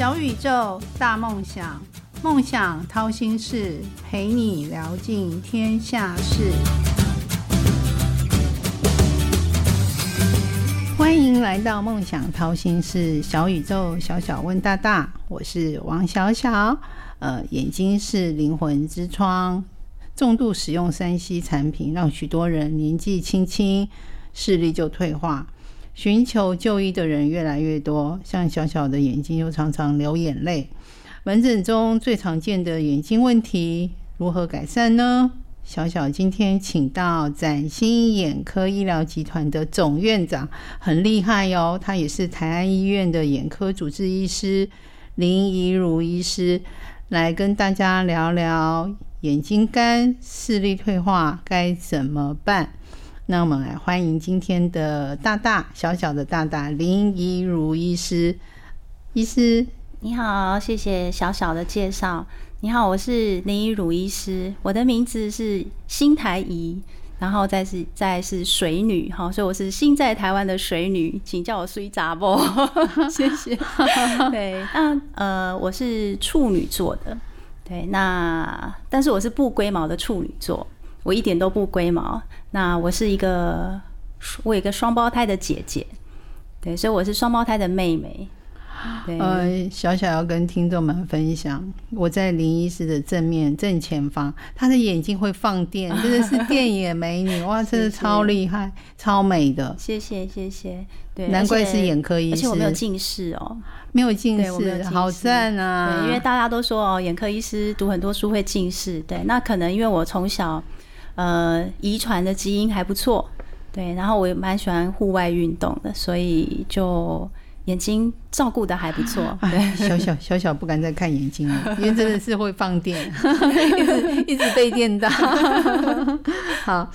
小宇宙，大梦想，梦想掏心事，陪你聊尽天下事。欢迎来到梦想掏心事，小宇宙，小小问大大，我是王小小。呃，眼睛是灵魂之窗，重度使用三 C 产品，让许多人年纪轻轻视力就退化。寻求就医的人越来越多，像小小的眼睛又常常流眼泪。门诊中最常见的眼睛问题如何改善呢？小小今天请到崭新眼科医疗集团的总院长，很厉害哟，他也是台安医院的眼科主治医师林怡如医师，来跟大家聊聊眼睛干、视力退化该怎么办。那我们来欢迎今天的大大小小的大大林怡如医师，医师你好，谢谢小小的介绍。你好，我是林怡如医师，我的名字是新台怡，然后再是再是水女哈，所以我是新在台湾的水女，请叫我水杂不？谢谢。对，那呃，我是处女座的，对，那但是我是不龟毛的处女座。我一点都不龟毛，那我是一个，我有一个双胞胎的姐姐，对，所以我是双胞胎的妹妹。对呃，小小要跟听众们分享，我在林医师的正面正前方，她的眼睛会放电，真的是电眼美女，哇，真的超厉害，超美的。谢谢谢谢，对，难怪是眼科医师，而且我没有近视哦，没有近视，好赞啊！对，因为大家都说哦，眼科医师读很多书会近视，对，那可能因为我从小。呃，遗传的基因还不错，对，然后我也蛮喜欢户外运动的，所以就眼睛照顾的还不错。对，小小小小不敢再看眼睛了，因为真的是会放电，一直一直被电到。好，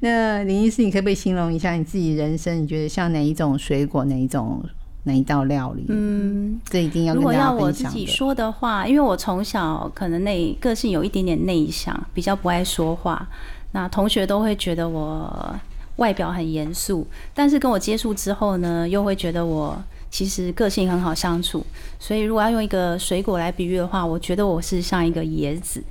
那林医师，你可不可以形容一下你自己人生？你觉得像哪一种水果，哪一种哪一道料理？嗯，这一定要如果要我自己说的话，因为我从小可能内个性有一点点内向，比较不爱说话。那同学都会觉得我外表很严肃，但是跟我接触之后呢，又会觉得我其实个性很好相处。所以如果要用一个水果来比喻的话，我觉得我是像一个椰子。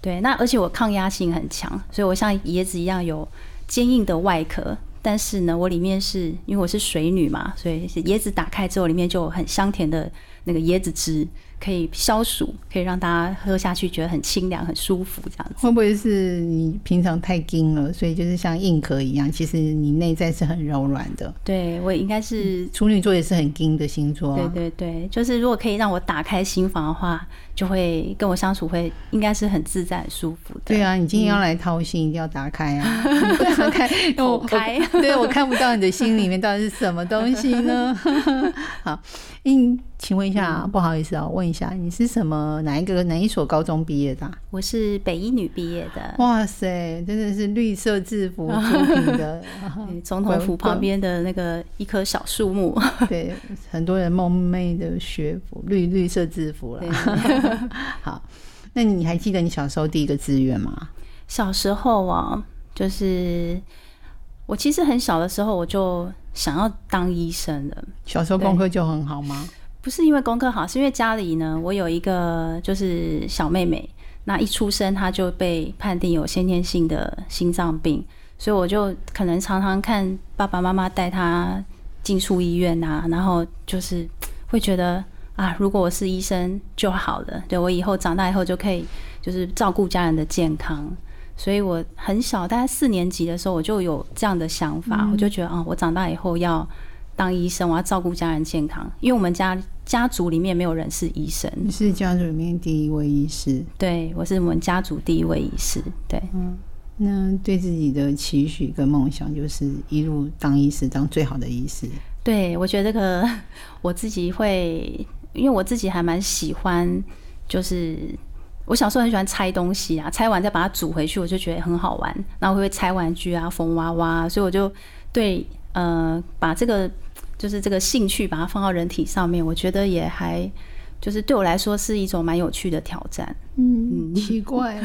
对，那而且我抗压性很强，所以我像椰子一样有坚硬的外壳，但是呢，我里面是因为我是水女嘛，所以椰子打开之后里面就很香甜的那个椰子汁。可以消暑，可以让大家喝下去觉得很清凉、很舒服，这样子。会不会是你平常太硬了，所以就是像硬壳一样？其实你内在是很柔软的。对我应该是处女座，也是很硬的星座。对对对，就是如果可以让我打开心房的话。就会跟我相处会应该是很自在、很舒服的。对啊，你今天要来掏心，一定要打开啊！打开，我开。对我看不到你的心里面到底是什么东西呢？好，嗯，请问一下，不好意思啊，问一下，你是什么哪一个哪一所高中毕业的？我是北医女毕业的。哇塞，真的是绿色制服出品的，总统府旁边的那个一棵小树木。对，很多人梦寐的学服，绿绿色制服了。好，那你还记得你小时候第一个志愿吗？小时候啊，就是我其实很小的时候我就想要当医生的。小时候功课就很好吗？不是因为功课好，是因为家里呢，我有一个就是小妹妹，那一出生她就被判定有先天性的心脏病，所以我就可能常常看爸爸妈妈带她进出医院啊，然后就是会觉得。啊，如果我是医生就好了，对我以后长大以后就可以就是照顾家人的健康。所以我很小，大概四年级的时候我就有这样的想法，我就觉得啊，我长大以后要当医生，我要照顾家人健康。因为我们家家族里面没有人是医生，你是家族里面第一位医师，对我是我们家族第一位医师，对，嗯，那对自己的期许跟梦想就是一路当医师，当最好的医师。对，我觉得这个 我自己会。因为我自己还蛮喜欢，就是我小时候很喜欢拆东西啊，拆完再把它组回去，我就觉得很好玩。然后会拆玩具啊，缝娃娃，所以我就对呃把这个就是这个兴趣把它放到人体上面，我觉得也还。就是对我来说是一种蛮有趣的挑战。嗯，奇怪，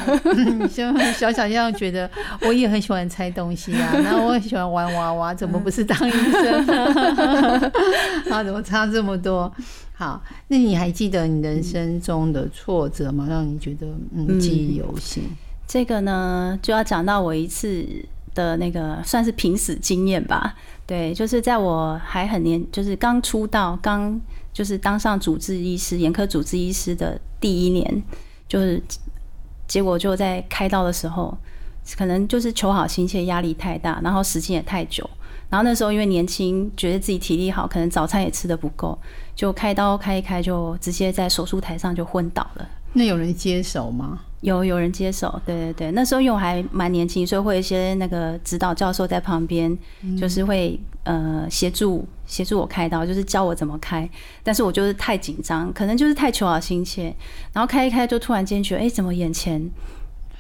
像小小这样觉得，我也很喜欢拆东西啊，然后我很喜欢玩娃娃，怎么不是当医生？啊，怎么差这么多？好，那你还记得你人生中的挫折吗？让你觉得嗯记忆犹新？这个呢，就要讲到我一次的那个算是濒死经验吧。对，就是在我还很年，就是刚出道，刚就是当上主治医师、眼科主治医师的第一年，就是结果就在开刀的时候，可能就是求好心切，压力太大，然后时间也太久，然后那时候因为年轻，觉得自己体力好，可能早餐也吃的不够，就开刀开一开，就直接在手术台上就昏倒了。那有人接手吗？有有人接手，对对对，那时候因为我还蛮年轻，所以会有一些那个指导教授在旁边，就是会呃协助协助我开刀，就是教我怎么开。但是我就是太紧张，可能就是太求好心切，然后开一开就突然间觉得，哎，怎么眼前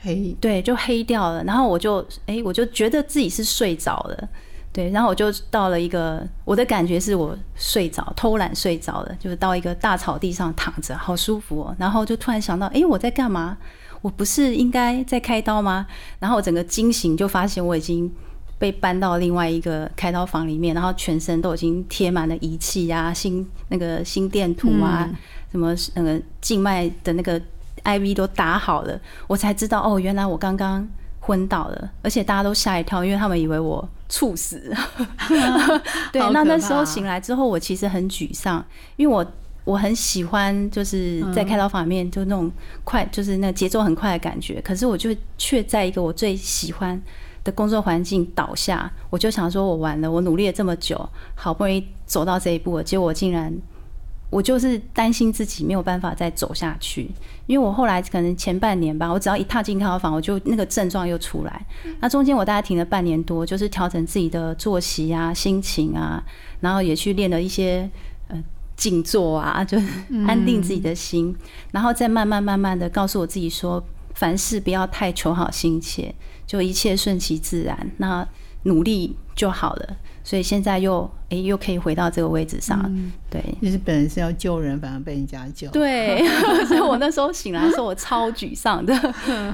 黑？对，就黑掉了。然后我就哎，我就觉得自己是睡着了。对，然后我就到了一个，我的感觉是我睡着，偷懒睡着了，就是到一个大草地上躺着，好舒服哦。然后就突然想到，哎，我在干嘛？我不是应该在开刀吗？然后我整个惊醒，就发现我已经被搬到另外一个开刀房里面，然后全身都已经贴满了仪器啊，心那个心电图啊，什么那个静脉的那个 IV 都打好了，我才知道哦，原来我刚刚昏倒了，而且大家都吓一跳，因为他们以为我猝死。对，那那时候醒来之后，我其实很沮丧，因为我。我很喜欢就是在开刀房里面就那种快，就是那节奏很快的感觉。可是我就却在一个我最喜欢的工作环境倒下，我就想说，我完了，我努力了这么久，好不容易走到这一步，结果我竟然，我就是担心自己没有办法再走下去。因为我后来可能前半年吧，我只要一踏进开刀房，我就那个症状又出来。那中间我大概停了半年多，就是调整自己的作息啊、心情啊，然后也去练了一些呃。静坐啊，就安定自己的心，然后再慢慢慢慢的告诉我自己说，凡事不要太求好心切，就一切顺其自然，那努力就好了。所以现在又哎又可以回到这个位置上，对，就是本人是要救人，反而被人家救。对，所以我那时候醒来的时候，我超沮丧的。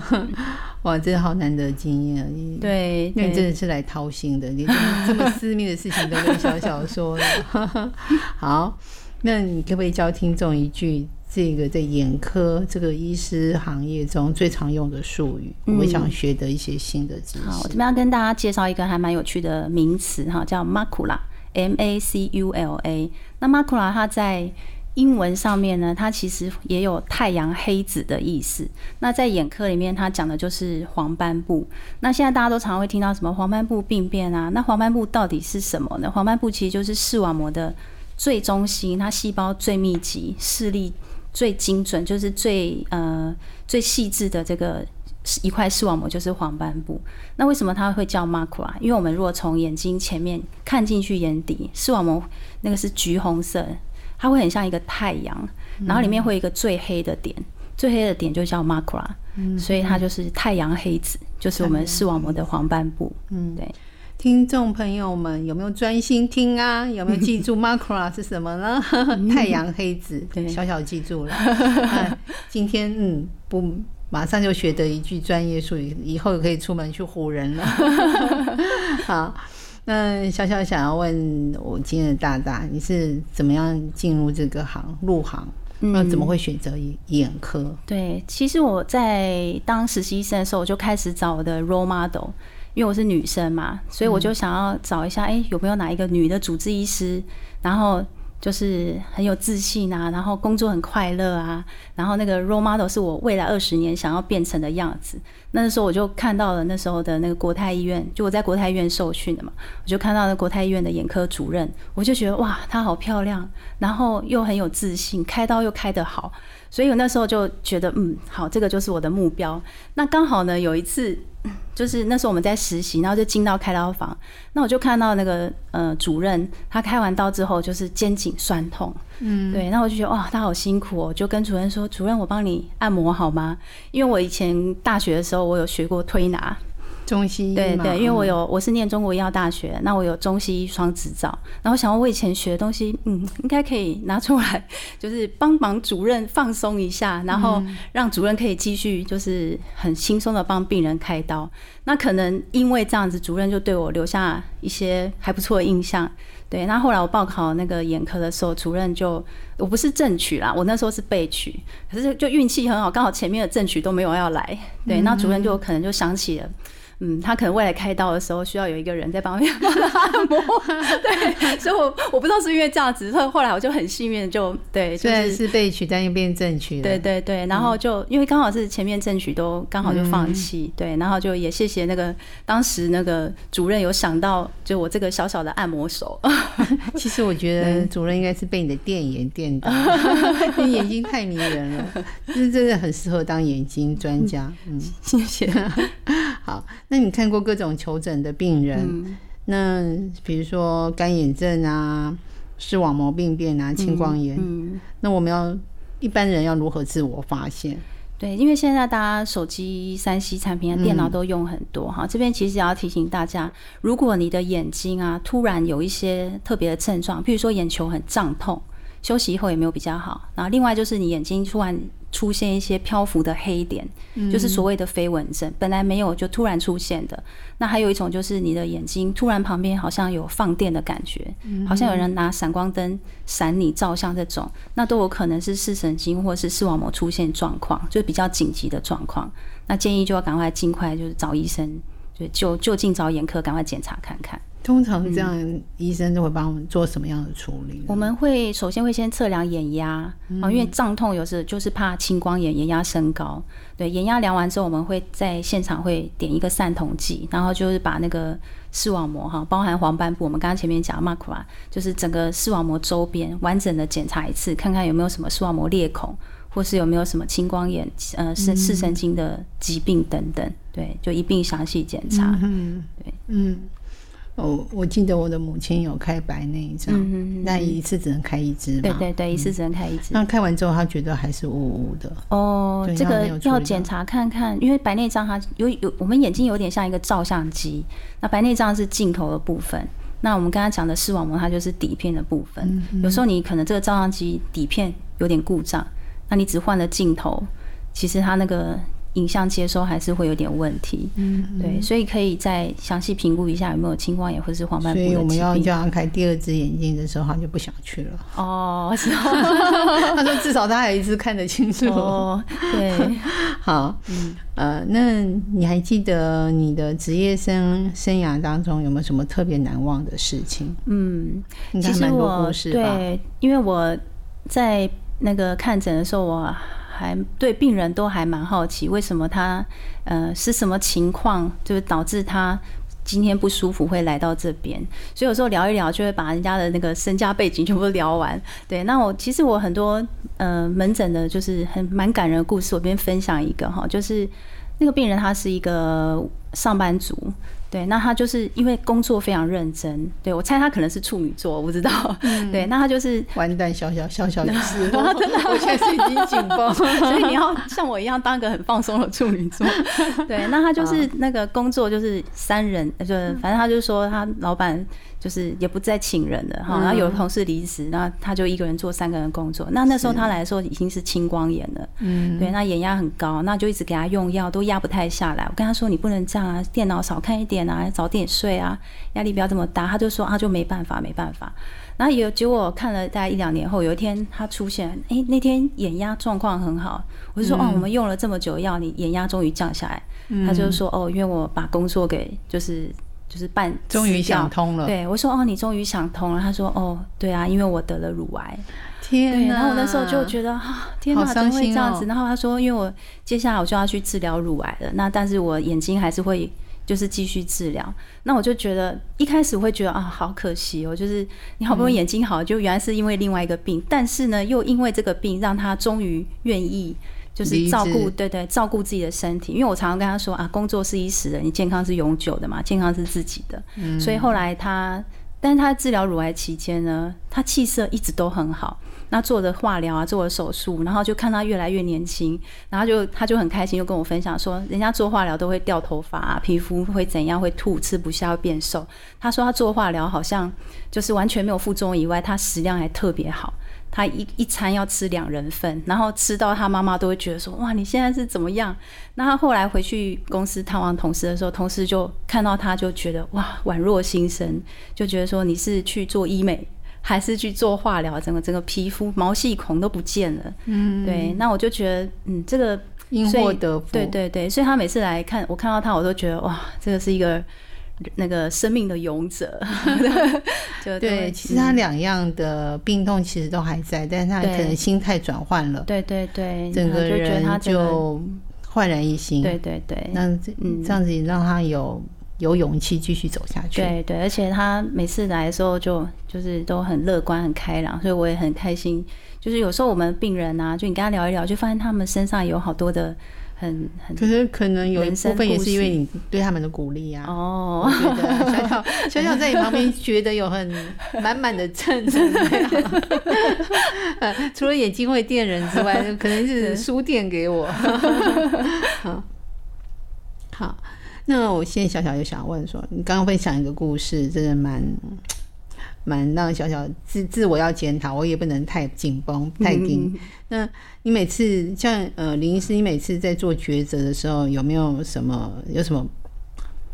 哇，真的好难得经验啊！对，因为真的是来掏心的，你这么私密的事情都跟小小说了。好。那你可不可以教听众一句这个在眼科这个医师行业中最常用的术语？我想学的一些新的知识。好，我这边要跟大家介绍一个还蛮有趣的名词哈，叫 macula，M A C U L A。那 macula 它在英文上面呢，它其实也有太阳黑子的意思。那在眼科里面，它讲的就是黄斑部。那现在大家都常会听到什么黄斑部病变啊？那黄斑部到底是什么呢？黄斑部其实就是视网膜的。最中心，它细胞最密集，视力最精准，就是最呃最细致的这个一块视网膜就是黄斑部。那为什么它会叫 macula？因为我们如果从眼睛前面看进去眼底，视网膜那个是橘红色，它会很像一个太阳，然后里面会有一个最黑的点，最黑的点就叫 macula，所以它就是太阳黑子，就是我们视网膜的黄斑部。嗯，对。听众朋友们，有没有专心听啊？有没有记住 macula 是什么呢？太阳黑子，小小记住了。今天嗯，不马上就学得一句专业术语，以后可以出门去唬人了。好，那小小想要问我今天的大大，你是怎么样进入这个行入行？那怎么会选择眼科？对，其实我在当实习医生的时候，我就开始找我的 role model。因为我是女生嘛，所以我就想要找一下，哎，有没有哪一个女的主治医师，然后就是很有自信啊，然后工作很快乐啊，然后那个 role model 是我未来二十年想要变成的样子。那时候我就看到了那时候的那个国泰医院，就我在国泰医院受训的嘛，我就看到那国泰医院的眼科主任，我就觉得哇，她好漂亮，然后又很有自信，开刀又开得好，所以我那时候就觉得，嗯，好，这个就是我的目标。那刚好呢，有一次。就是那时候我们在实习，然后就进到开刀房，那我就看到那个呃主任，他开完刀之后就是肩颈酸痛，嗯，对，那我就觉得哇，他好辛苦哦，就跟主任说，主任我帮你按摩好吗？因为我以前大学的时候我有学过推拿。中西医对对，因为我有我是念中国医药大学，那我有中西医双执照，然后想要我以前学的东西，嗯，应该可以拿出来，就是帮忙主任放松一下，然后让主任可以继续就是很轻松的帮病人开刀。那可能因为这样子，主任就对我留下一些还不错的印象，对，那后来我报考那个眼科的时候，主任就我不是正取啦，我那时候是备取，可是就运气很好，刚好前面的正取都没有要来，对，那主任就可能就想起了。嗯，他可能未来开刀的时候需要有一个人在旁边帮他按摩，对，所以我我不知道是因为这样子，所以后来我就很幸运，就对，虽然是被取，但又变正取了，对对对，然后就因为刚好是前面正取都刚好就放弃，对，然后就也谢谢那个当时那个主任有想到，就我这个小小的按摩手。其实我觉得主任应该是被你的电眼电到，你眼睛太迷人了，就是真的很适合当眼睛专家。嗯，谢谢。好。那你看过各种求诊的病人，那比如说干眼症啊、视网膜病变啊、青光眼，那我们要一般人要如何自我发现？对，因为现在大家手机、三 C 产品啊、电脑都用很多哈，这边其实也要提醒大家，如果你的眼睛啊突然有一些特别的症状，譬如说眼球很胀痛，休息以后也没有比较好，然后另外就是你眼睛突然。出现一些漂浮的黑点，就是所谓的飞蚊症，本来没有就突然出现的。那还有一种就是你的眼睛突然旁边好像有放电的感觉，好像有人拿闪光灯闪你照相这种，那都有可能是视神经或是视网膜出现状况，就比较紧急的状况。那建议就要赶快尽快就是找医生，就就就近找眼科赶快检查看看。通常这样，医生都会帮我们做什么样的处理？我们会首先会先测量眼压啊，因为胀痛有时就是怕青光眼，眼压升高。对，眼压量完之后，我们会在现场会点一个散瞳剂，然后就是把那个视网膜哈，包含黄斑部，我们刚刚前面讲 macula，就是整个视网膜周边完整的检查一次，看看有没有什么视网膜裂孔，或是有没有什么青光眼、呃视视神经的疾病等等。对，就一并详细检查。嗯，对，嗯。哦，我记得我的母亲有开白内障，那一次只能开一支嘛？对对对，一次只能开一支。那开完之后，他觉得还是雾雾的。哦，这个要检查看看，因为白内障它有有，我们眼睛有点像一个照相机。那白内障是镜头的部分，那我们刚刚讲的视网膜它就是底片的部分。有时候你可能这个照相机底片有点故障，那你只换了镜头，其实它那个。影像接收还是会有点问题，嗯，对，所以可以再详细评估一下有没有青光眼或者是黄斑部所以我们要叫他开第二只眼睛的时候，他就不想去了。哦，他说至少他还一次看得清楚。哦，对，好，嗯，呃，那你还记得你的职业生生涯当中有没有什么特别难忘的事情？嗯，其实我对，因为我在那个看诊的时候，我。还对病人都还蛮好奇，为什么他呃是什么情况，就是导致他今天不舒服会来到这边？所以有时候聊一聊，就会把人家的那个身家背景全部聊完。对，那我其实我很多呃门诊的，就是很蛮感人的故事，我边分享一个哈，就是那个病人他是一个上班族。对，那他就是因为工作非常认真。对我猜他可能是处女座，我不知道。对，那他就是完蛋，小小小小的事，真的，我现在是已经紧绷，所以你 要像我一样当个很放松的处女座。对，那他就是那个工作就是三人，就反正他就说他老板。就是也不再请人了哈，然后有同事离职，那他就一个人做三个人工作。那那时候他来的时候已经是青光眼了，嗯，对，那眼压很高，那就一直给他用药，都压不太下来。我跟他说你不能这样啊，电脑少看一点啊，早点睡啊，压力不要这么大。他就说啊就没办法，没办法。然后有结果看了大概一两年后，有一天他出现，哎，那天眼压状况很好，我就说哦，我们用了这么久药，你眼压终于降下来。他就说哦，因为我把工作给就是。就是半，终于想通了。对我说：“哦，你终于想通了。”他说：“哦，对啊，因为我得了乳癌。”天然后我那时候就觉得啊，天哪，怎么会这样子？然后他说：“因为我接下来我就要去治疗乳癌了，那但是我眼睛还是会就是继续治疗。”那我就觉得一开始会觉得啊，好可惜哦，就是你好不容易眼睛好，就原来是因为另外一个病，但是呢，又因为这个病让他终于愿意。就是照顾，对对，照顾自己的身体。因为我常常跟他说啊，工作是一时的，你健康是永久的嘛，健康是自己的。所以后来他，但是他治疗乳癌期间呢，他气色一直都很好。那做的化疗啊，做的手术，然后就看他越来越年轻，然后就他就很开心，就跟我分享说，人家做化疗都会掉头发啊，皮肤会怎样，会吐，吃不下，会变瘦。他说他做化疗好像就是完全没有副作用以外，他食量还特别好。他一一餐要吃两人份，然后吃到他妈妈都会觉得说：“哇，你现在是怎么样？”那他后来回去公司探望同事的时候，同事就看到他就觉得：“哇，宛若新生。”就觉得说你是去做医美还是去做化疗？整个整个皮肤毛细孔都不见了。嗯，对。那我就觉得，嗯，这个因祸得福。对对对，所以他每次来看我看到他，我都觉得哇，这个是一个。那个生命的勇者，就对，其实他两样的病痛其实都还在，但是他可能心态转换了，对对对，整个人就焕然一新，对对对，那嗯这样子让他有有勇气继续走下去，对对，而且他每次来的时候就就是都很乐观很开朗，所以我也很开心。就是有时候我们病人啊，就你跟他聊一聊，就发现他们身上有好多的。很很，可是可能有一部分也是因为你对他们的鼓励啊。哦，小小小小在你旁边，觉得有很 满满的正能量。除了眼睛会电人之外，可能是书店给我。好，好，那我现在小小就想问说，你刚刚分享一个故事，真的蛮。蛮让小小自自我要检讨，我也不能太紧绷 太紧。那你每次像呃林医师，你每次在做抉择的时候，有没有什么有什么？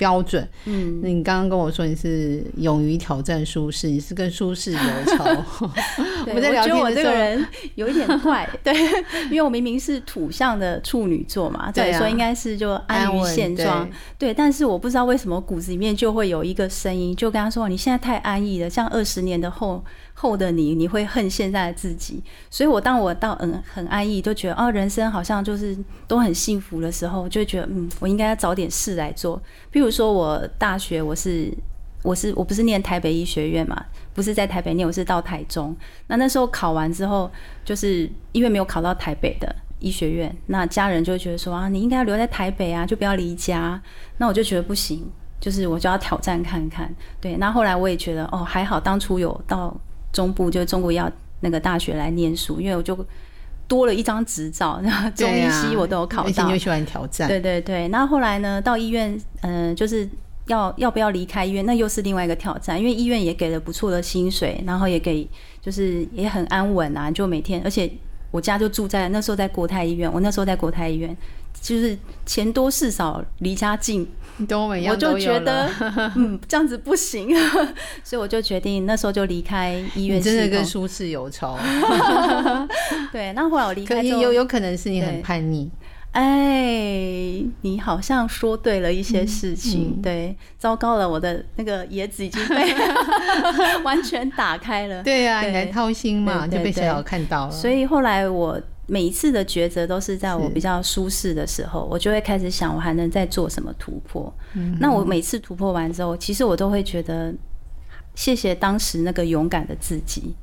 标准，嗯，那你刚刚跟我说你是勇于挑战舒适，你是跟舒适有仇。我在聊天的时候，我这个人有一点怪，对，因为我明明是土象的处女座嘛，对，所以应该是就安于现状，对。但是我不知道为什么骨子里面就会有一个声音，就跟他说：“你现在太安逸了，像二十年的后。”后的你，你会恨现在的自己。所以，我当我到嗯很安逸，就觉得哦，人生好像就是都很幸福的时候，就觉得嗯，我应该要找点事来做。譬如说，我大学我是我是我不是念台北医学院嘛，不是在台北念，我是到台中。那那时候考完之后，就是因为没有考到台北的医学院，那家人就觉得说啊，你应该要留在台北啊，就不要离家。那我就觉得不行，就是我就要挑战看看。对，那后来我也觉得哦，还好当初有到。中部就是中国要那个大学来念书，因为我就多了一张执照，然后中医西我都有考到。你喜欢挑战？对对对。那后来呢，到医院，嗯，就是要要不要离开医院，那又是另外一个挑战，因为医院也给了不错的薪水，然后也给就是也很安稳啊，就每天，而且我家就住在那时候在国泰医院，我那时候在国泰医院，就是钱多事少，离家近。我就觉得，嗯，这样子不行，所以我就决定那时候就离开医院。真的跟舒适有仇。对，那后来我离开，有有可能是你很叛逆。哎，你好像说对了一些事情。对，糟糕了，我的那个椰子已经被完全打开了。对呀，你来掏心嘛，就被小小看到了。所以后来我。每一次的抉择都是在我比较舒适的时候，我就会开始想，我还能再做什么突破。那我每次突破完之后，其实我都会觉得，谢谢当时那个勇敢的自己。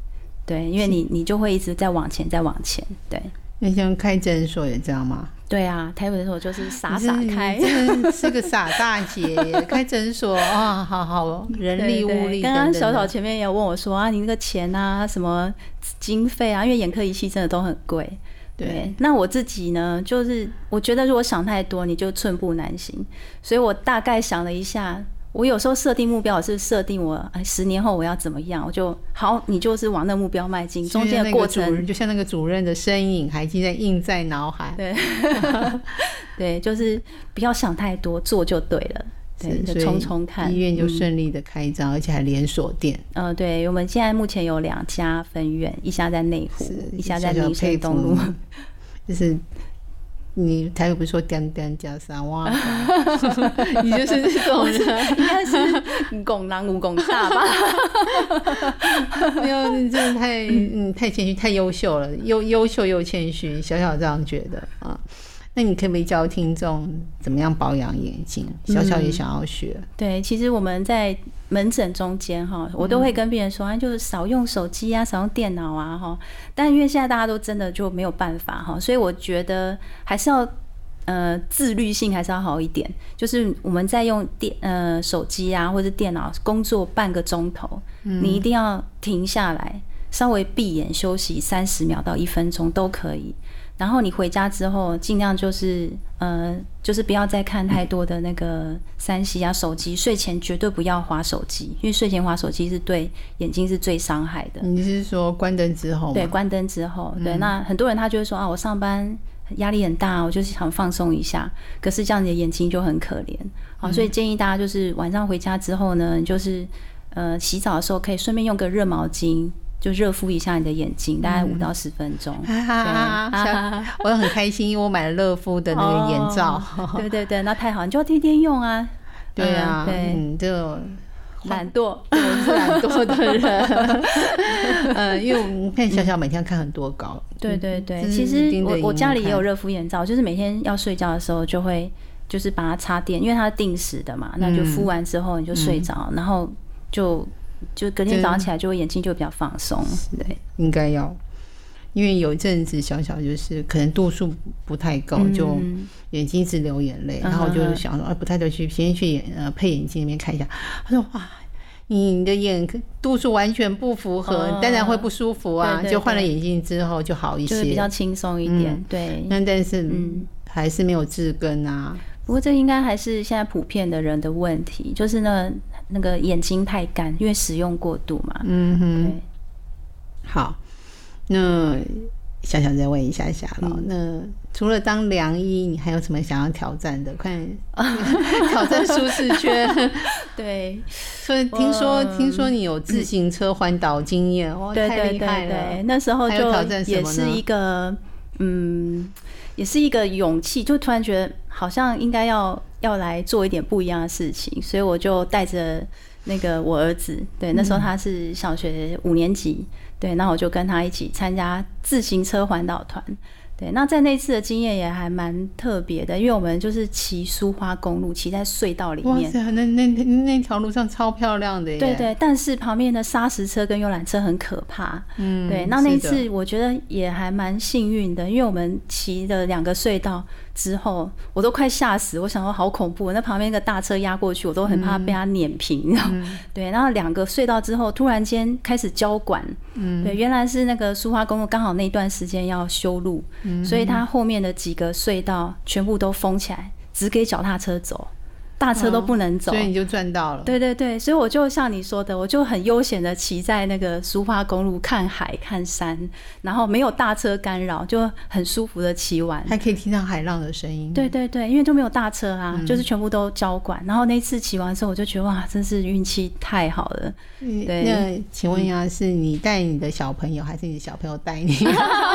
对，因为你你就会一直在往前，在往前。对，你像开诊所也这样吗？对啊，开诊所就是傻傻开，是个傻大姐。开诊所啊，好好人力物力。刚刚小小前面也有问我说啊，你那个钱啊，什么经费啊？因为眼科仪器真的都很贵。对，那我自己呢，就是我觉得如果想太多，你就寸步难行。所以我大概想了一下，我有时候设定目标我是设定我哎十年后我要怎么样，我就好，你就是往那目标迈进。中间的过程就像那个主任的身影，还记在印在脑海。对，对，就是不要想太多，做就对了。对，就冲冲看，医院就顺利的开张，而且还连锁店。嗯，对，我们现在目前有两家分院，一家在内湖，一家在民生东路。就是你台语不是说点点加三哇，你就是这种人，应该是拱南无拱大吧？没有，你真的太嗯太谦虚，太优秀了，优优秀又谦虚，小小这样觉得啊。那你可不可以教听众怎么样保养眼睛？小小也想要学。对，其实我们在门诊中间哈，我都会跟病人说，就是少用手机啊，少用电脑啊哈。但因为现在大家都真的就没有办法哈，所以我觉得还是要呃自律性还是要好一点。就是我们在用电呃手机啊或者电脑工作半个钟头，你一定要停下来。稍微闭眼休息三十秒到一分钟都可以。然后你回家之后，尽量就是呃，就是不要再看太多的那个三 C 啊手机，睡前绝对不要划手机，因为睡前划手机是对眼睛是最伤害的。你是说关灯之后？对，关灯之后。对，那很多人他就会说啊，我上班压力很大，我就是想放松一下，可是这样你的眼睛就很可怜。好，所以建议大家就是晚上回家之后呢，就是呃洗澡的时候可以顺便用个热毛巾。就热敷一下你的眼睛，大概五到十分钟。我很开心，因为我买了热敷的那个眼罩。对对对，那太好，你就天天用啊。对啊，对，就懒惰，我是懒惰的人。呃，因为我看小小每天看很多稿。对对对，其实我我家里也有热敷眼罩，就是每天要睡觉的时候就会就是把它插电，因为它是定时的嘛，那就敷完之后你就睡着，然后就。就隔天早上起来，就会眼睛就比较放松。对，应该要，因为有一阵子小小就是可能度数不太够，就眼睛一直流眼泪，然后就想说啊，不太对，去先去眼呃配眼镜那边看一下。他说哇，你的眼度数完全不符合，当然会不舒服啊。就换了眼镜之后就好一些，比较轻松一点。对，那但是嗯，还是没有治根啊。不过这应该还是现在普遍的人的问题，就是呢。那个眼睛太干，因为使用过度嘛。嗯哼。好，那想想再问一下下了。那除了当良医，你还有什么想要挑战的？快 挑战舒适圈。对。所以听说听说你有自行车环岛经验，哦，太厉害了。那时候就也是一个嗯，也是一个勇气，就突然觉得好像应该要。要来做一点不一样的事情，所以我就带着那个我儿子，对，那时候他是小学五年级，对，那我就跟他一起参加自行车环岛团。对，那在那次的经验也还蛮特别的，因为我们就是骑苏花公路，骑在隧道里面。哇塞，那那那那条路上超漂亮的耶！对对，但是旁边的砂石车跟游览车很可怕。嗯，对，那那次我觉得也还蛮幸运的，因为我们骑了两个隧道之后，我都快吓死，我想说好恐怖，那旁边一个大车压过去，我都很怕被它碾平。对，然后两个隧道之后，突然间开始交管。嗯，对，原来是那个苏花公路刚好那段时间要修路。所以它后面的几个隧道全部都封起来，只给脚踏车走。大车都不能走，所以你就赚到了。对对对，所以我就像你说的，我就很悠闲的骑在那个苏花公路看海看山，然后没有大车干扰，就很舒服的骑完，还可以听到海浪的声音。对对对，因为就没有大车啊，就是全部都交管。然后那次骑完之后，我就觉得哇，真是运气太好了。对，那请问一下，是你带你的小朋友，还是你的小朋友带你？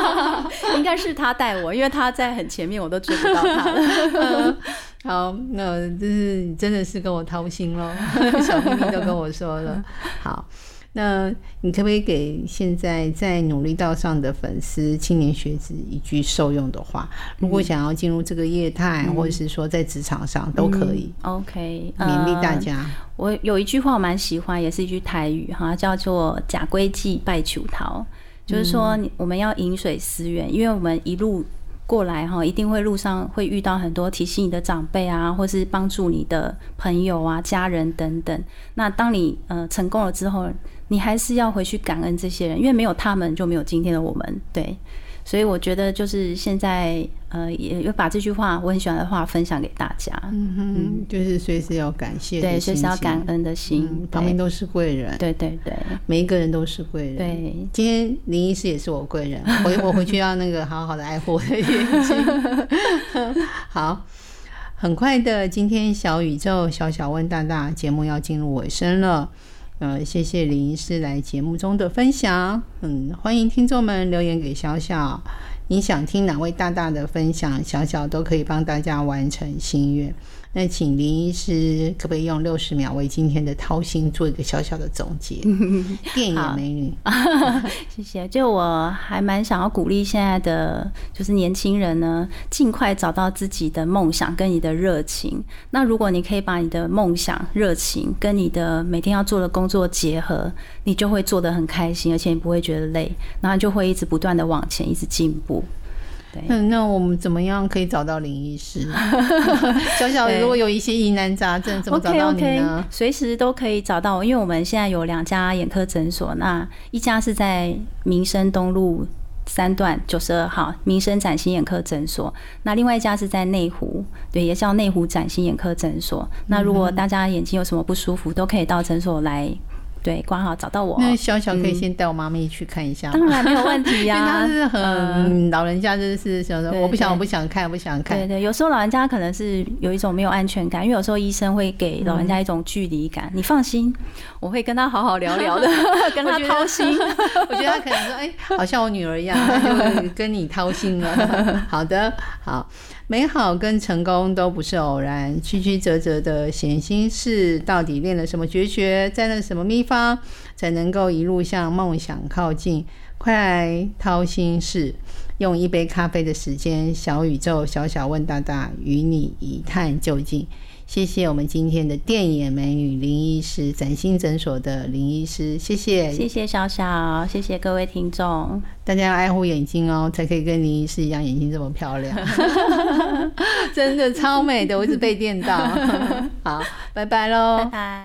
应该是他带我，因为他在很前面，我都追不到他了。好，那就是你真的是跟我掏心喽，小秘密都跟我说了。好，那你可不可以给现在在努力道上的粉丝、青年学子一句受用的话？如果想要进入这个业态，或者是说在职场上都可以。OK，勉励大家。我有一句话我蛮喜欢，也是一句台语哈，叫做“假归计拜求桃”，就是说我们要饮水思源，因为我们一路。过来哈，一定会路上会遇到很多提醒你的长辈啊，或是帮助你的朋友啊、家人等等。那当你呃成功了之后，你还是要回去感恩这些人，因为没有他们就没有今天的我们。对。所以我觉得就是现在，呃，也要把这句话我很喜欢的话分享给大家。嗯哼，就是随时要感谢，对，随时要感恩的心，旁边都是贵人。对对对，每一个人都是贵人。对，今天林医师也是我贵人，我我回去要那个好好的爱护我的眼睛。好，很快的，今天小宇宙小小问大大节目要进入尾声了。呃，谢谢林医师来节目中的分享。嗯，欢迎听众们留言给小小，你想听哪位大大的分享，小小都可以帮大家完成心愿。那请林医师可不可以用六十秒为今天的掏心做一个小小的总结？电影美女，谢谢。就我还蛮想要鼓励现在的就是年轻人呢，尽快找到自己的梦想跟你的热情。那如果你可以把你的梦想、热情跟你的每天要做的工作结合，你就会做得很开心，而且你不会觉得累，然后就会一直不断的往前，一直进步。对，嗯，那我们怎么样可以找到林医师？小小如果有一些疑难杂症，怎么找到你呢？随时都可以找到我，因为我们现在有两家眼科诊所，那一家是在民生东路三段九十二号民生崭新眼科诊所，那另外一家是在内湖，对，也叫内湖崭新眼科诊所。那如果大家眼睛有什么不舒服，都可以到诊所来，对，挂号找到我。那小小可以先带我妈咪去看一下吗，当然没有问题 因为呀、他是很、嗯老人家，就是想说对我不想，我不想看，不想看对。对，有时候老人家可能是有一种没有安全感，因为有时候医生会给老人家一种距离感。你放心，我会跟他好好聊聊的，跟他掏心。我觉得 他可能说，哎、好像我女儿一样，就跟你掏心了。好的，好，美好跟成功都不是偶然，曲曲折折的闲心事，到底练了什么绝学，占了什么秘方，才能够一路向梦想靠近？快来掏心事，用一杯咖啡的时间，小宇宙小小问大大，与你一探究竟。谢谢我们今天的电眼美女林医师，崭新诊所的林医师，谢谢，谢谢小小，谢谢各位听众。大家要爱护眼睛哦，才可以跟林医师一样眼睛这么漂亮，真的超美的，我一直被电到。好，拜拜喽，拜拜。